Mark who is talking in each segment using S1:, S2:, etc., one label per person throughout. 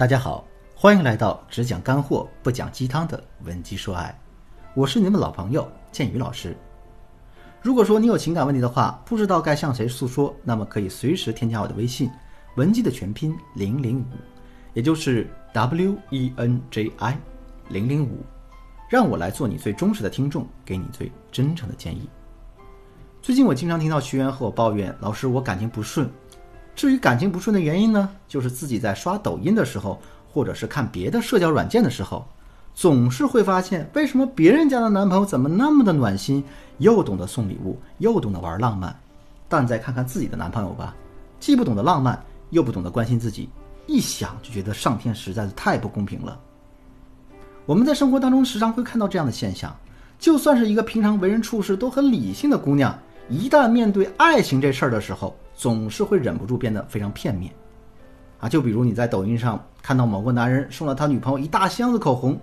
S1: 大家好，欢迎来到只讲干货不讲鸡汤的文姬说爱，我是你们老朋友建宇老师。如果说你有情感问题的话，不知道该向谁诉说，那么可以随时添加我的微信文姬的全拼零零五，也就是 W E N J I 零零五，让我来做你最忠实的听众，给你最真诚的建议。最近我经常听到学员和我抱怨，老师我感情不顺。至于感情不顺的原因呢，就是自己在刷抖音的时候，或者是看别的社交软件的时候，总是会发现为什么别人家的男朋友怎么那么的暖心，又懂得送礼物，又懂得玩浪漫，但再看看自己的男朋友吧，既不懂得浪漫，又不懂得关心自己，一想就觉得上天实在是太不公平了。我们在生活当中时常会看到这样的现象，就算是一个平常为人处事都很理性的姑娘。一旦面对爱情这事儿的时候，总是会忍不住变得非常片面，啊，就比如你在抖音上看到某个男人送了他女朋友一大箱子口红，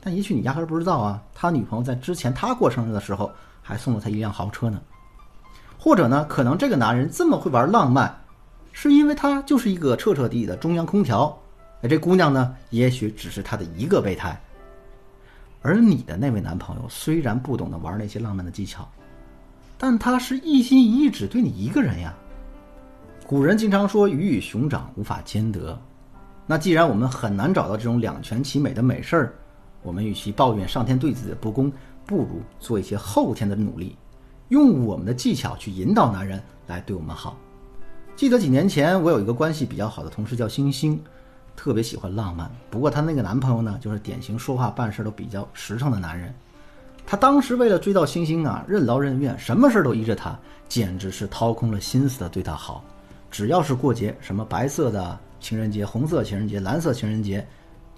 S1: 但也许你压根儿不知道啊，他女朋友在之前他过生日的时候还送了他一辆豪车呢。或者呢，可能这个男人这么会玩浪漫，是因为他就是一个彻彻底底的中央空调，而这姑娘呢，也许只是他的一个备胎。而你的那位男朋友虽然不懂得玩那些浪漫的技巧。但他是一心一意只对你一个人呀。古人经常说鱼与熊掌无法兼得，那既然我们很难找到这种两全其美的美事儿，我们与其抱怨上天对自己的不公，不如做一些后天的努力，用我们的技巧去引导男人来对我们好。记得几年前我有一个关系比较好的同事叫星星，特别喜欢浪漫，不过她那个男朋友呢，就是典型说话办事都比较实诚的男人。他当时为了追到星星啊，任劳任怨，什么事都依着他，简直是掏空了心思的对他好。只要是过节，什么白色的情人节、红色情人节、蓝色情人节，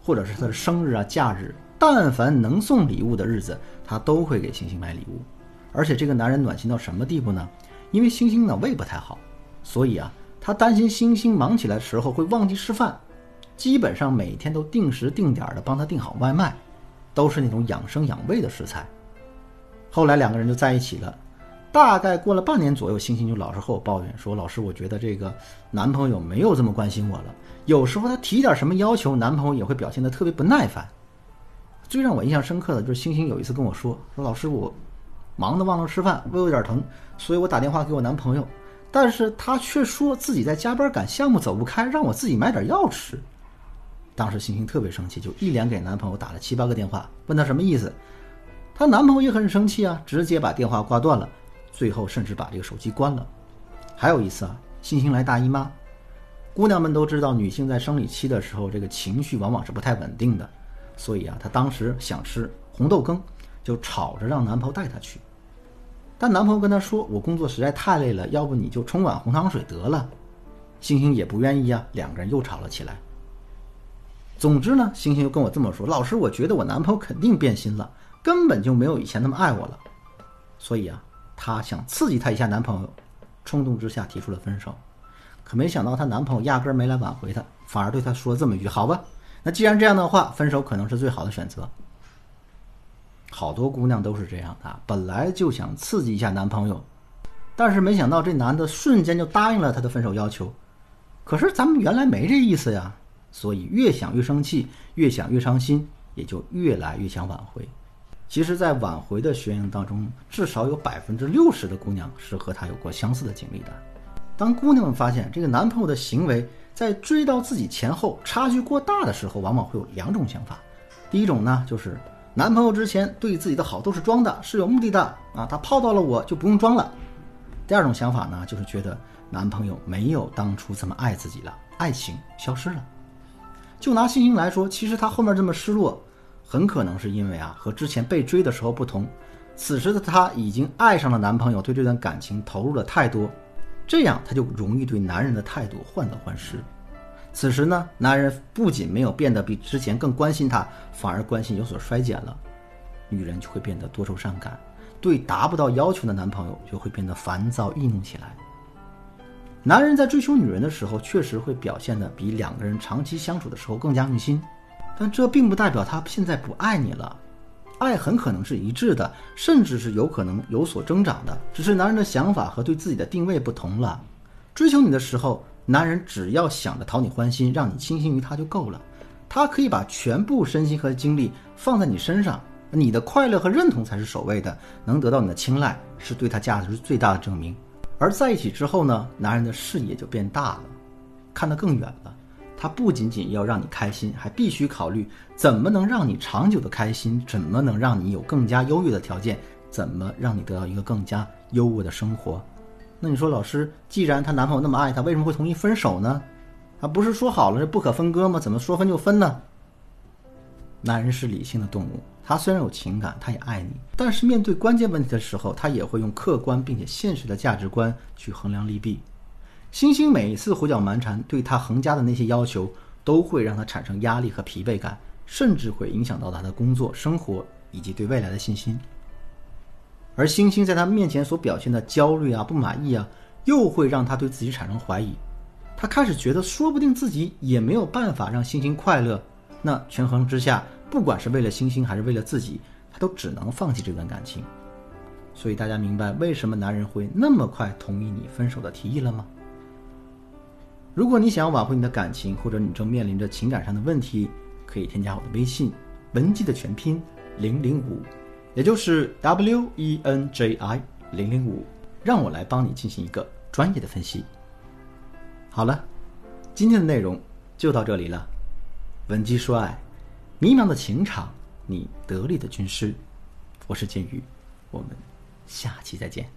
S1: 或者是他的生日啊、假日，但凡能送礼物的日子，他都会给星星买礼物。而且这个男人暖心到什么地步呢？因为星星呢胃不太好，所以啊，他担心星星忙起来的时候会忘记吃饭，基本上每天都定时定点的帮他订好外卖，都是那种养生养胃的食材。后来两个人就在一起了，大概过了半年左右，星星就老是和我抱怨说：“老师，我觉得这个男朋友没有这么关心我了。有时候他提点什么要求，男朋友也会表现得特别不耐烦。最让我印象深刻的就是星星有一次跟我说：说老师，我忙得忘了吃饭，胃有点疼，所以我打电话给我男朋友，但是他却说自己在加班赶项目走不开，让我自己买点药吃。当时星星特别生气，就一连给男朋友打了七八个电话，问他什么意思。”她男朋友也很生气啊，直接把电话挂断了，最后甚至把这个手机关了。还有一次啊，星星来大姨妈，姑娘们都知道，女性在生理期的时候，这个情绪往往是不太稳定的，所以啊，她当时想吃红豆羹，就吵着让男朋友带她去。但男朋友跟她说：“我工作实在太累了，要不你就冲碗红糖水得了。”星星也不愿意啊，两个人又吵了起来。总之呢，星星又跟我这么说：“老师，我觉得我男朋友肯定变心了。”根本就没有以前那么爱我了，所以啊，她想刺激她一下男朋友，冲动之下提出了分手。可没想到她男朋友压根儿没来挽回她，反而对她说这么一句：“好吧，那既然这样的话，分手可能是最好的选择。”好多姑娘都是这样的，本来就想刺激一下男朋友，但是没想到这男的瞬间就答应了她的分手要求。可是咱们原来没这意思呀，所以越想越生气，越想越伤心，也就越来越想挽回。其实，在挽回的学员当中，至少有百分之六十的姑娘是和他有过相似的经历的。当姑娘们发现这个男朋友的行为在追到自己前后差距过大的时候，往往会有两种想法。第一种呢，就是男朋友之前对自己的好都是装的，是有目的的啊，他泡到了我就不用装了。第二种想法呢，就是觉得男朋友没有当初这么爱自己了，爱情消失了。就拿星星来说，其实她后面这么失落。很可能是因为啊，和之前被追的时候不同，此时的她已经爱上了男朋友，对这段感情投入了太多，这样她就容易对男人的态度患得患失。此时呢，男人不仅没有变得比之前更关心她，反而关心有所衰减了，女人就会变得多愁善感，对达不到要求的男朋友就会变得烦躁易怒起来。男人在追求女人的时候，确实会表现的比两个人长期相处的时候更加用心。但这并不代表他现在不爱你了，爱很可能是一致的，甚至是有可能有所增长的，只是男人的想法和对自己的定位不同了。追求你的时候，男人只要想着讨你欢心，让你倾心于他就够了。他可以把全部身心和精力放在你身上，你的快乐和认同才是首位的。能得到你的青睐，是对他价值最大的证明。而在一起之后呢，男人的视野就变大了，看得更远。他不仅仅要让你开心，还必须考虑怎么能让你长久的开心，怎么能让你有更加优越的条件，怎么让你得到一个更加优渥的生活。那你说，老师，既然她男朋友那么爱她，为什么会同意分手呢？啊，不是说好了是不可分割吗？怎么说分就分呢？男人是理性的动物，他虽然有情感，他也爱你，但是面对关键问题的时候，他也会用客观并且现实的价值观去衡量利弊。星星每一次胡搅蛮缠，对他横加的那些要求，都会让他产生压力和疲惫感，甚至会影响到他的工作、生活以及对未来的信心。而星星在他面前所表现的焦虑啊、不满意啊，又会让他对自己产生怀疑。他开始觉得，说不定自己也没有办法让星星快乐。那权衡之下，不管是为了星星还是为了自己，他都只能放弃这段感情。所以大家明白为什么男人会那么快同意你分手的提议了吗？如果你想要挽回你的感情，或者你正面临着情感上的问题，可以添加我的微信“文姬”的全拼零零五，也就是 W E N J I 零零五，让我来帮你进行一个专业的分析。好了，今天的内容就到这里了。文姬说爱，迷茫的情场，你得力的军师。我是剑宇，我们下期再见。